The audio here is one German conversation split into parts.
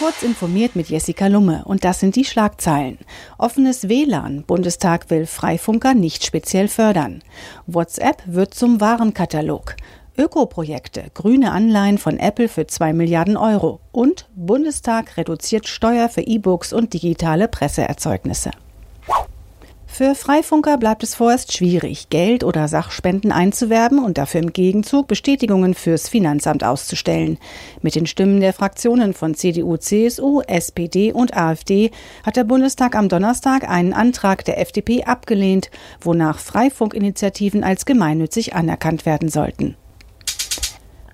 Kurz informiert mit Jessica Lumme und das sind die Schlagzeilen. Offenes WLAN. Bundestag will Freifunker nicht speziell fördern. WhatsApp wird zum Warenkatalog. Ökoprojekte, grüne Anleihen von Apple für 2 Milliarden Euro und Bundestag reduziert Steuer für E-Books und digitale Presseerzeugnisse. Für Freifunker bleibt es vorerst schwierig, Geld oder Sachspenden einzuwerben und dafür im Gegenzug Bestätigungen fürs Finanzamt auszustellen. Mit den Stimmen der Fraktionen von CDU, CSU, SPD und AfD hat der Bundestag am Donnerstag einen Antrag der FDP abgelehnt, wonach Freifunkinitiativen als gemeinnützig anerkannt werden sollten.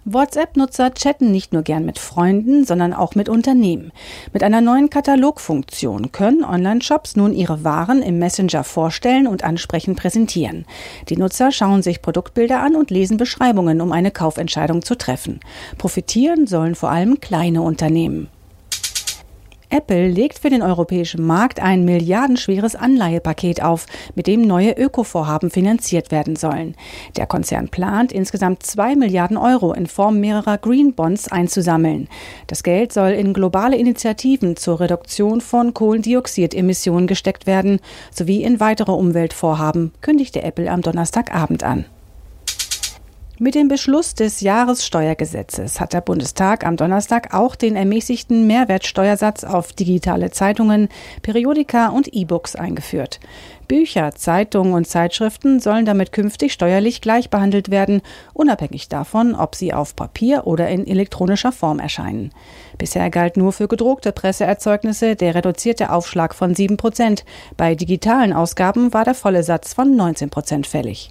WhatsApp-Nutzer chatten nicht nur gern mit Freunden, sondern auch mit Unternehmen. Mit einer neuen Katalogfunktion können Online-Shops nun ihre Waren im Messenger vorstellen und ansprechend präsentieren. Die Nutzer schauen sich Produktbilder an und lesen Beschreibungen, um eine Kaufentscheidung zu treffen. Profitieren sollen vor allem kleine Unternehmen. Apple legt für den europäischen Markt ein milliardenschweres Anleihepaket auf, mit dem neue Ökovorhaben finanziert werden sollen. Der Konzern plant, insgesamt zwei Milliarden Euro in Form mehrerer Green Bonds einzusammeln. Das Geld soll in globale Initiativen zur Reduktion von Kohlendioxidemissionen gesteckt werden, sowie in weitere Umweltvorhaben, kündigte Apple am Donnerstagabend an. Mit dem Beschluss des Jahressteuergesetzes hat der Bundestag am Donnerstag auch den ermäßigten Mehrwertsteuersatz auf digitale Zeitungen, Periodika und E-Books eingeführt. Bücher, Zeitungen und Zeitschriften sollen damit künftig steuerlich gleich behandelt werden, unabhängig davon, ob sie auf Papier oder in elektronischer Form erscheinen. Bisher galt nur für gedruckte Presseerzeugnisse der reduzierte Aufschlag von 7 Prozent. Bei digitalen Ausgaben war der volle Satz von 19 Prozent fällig.